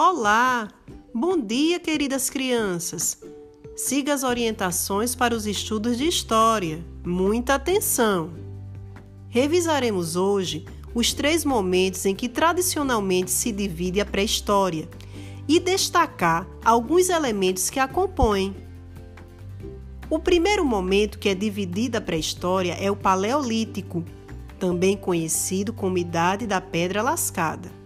Olá! Bom dia, queridas crianças! Siga as orientações para os estudos de história. Muita atenção! Revisaremos hoje os três momentos em que tradicionalmente se divide a pré-história e destacar alguns elementos que a compõem. O primeiro momento que é dividida a pré-história é o Paleolítico, também conhecido como Idade da Pedra Lascada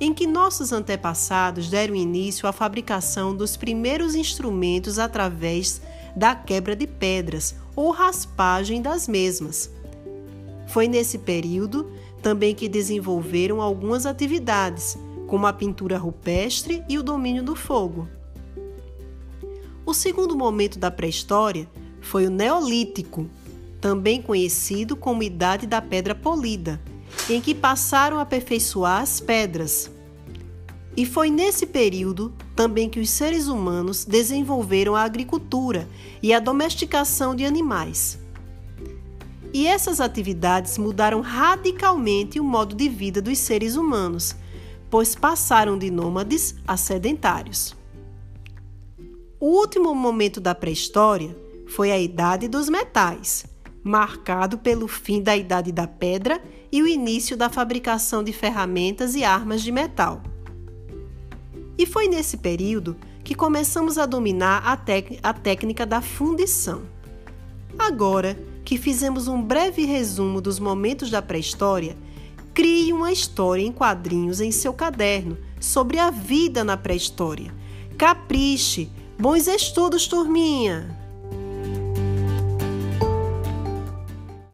em que nossos antepassados deram início à fabricação dos primeiros instrumentos através da quebra de pedras ou raspagem das mesmas. Foi nesse período também que desenvolveram algumas atividades, como a pintura rupestre e o domínio do fogo. O segundo momento da pré-história foi o Neolítico, também conhecido como Idade da Pedra Polida, em que passaram a aperfeiçoar as pedras. E foi nesse período também que os seres humanos desenvolveram a agricultura e a domesticação de animais. E essas atividades mudaram radicalmente o modo de vida dos seres humanos, pois passaram de nômades a sedentários. O último momento da pré-história foi a Idade dos Metais, marcado pelo fim da Idade da Pedra e o início da fabricação de ferramentas e armas de metal. E foi nesse período que começamos a dominar a, a técnica da fundição. Agora que fizemos um breve resumo dos momentos da pré-história, crie uma história em quadrinhos em seu caderno sobre a vida na pré-história. Capriche! Bons estudos, turminha!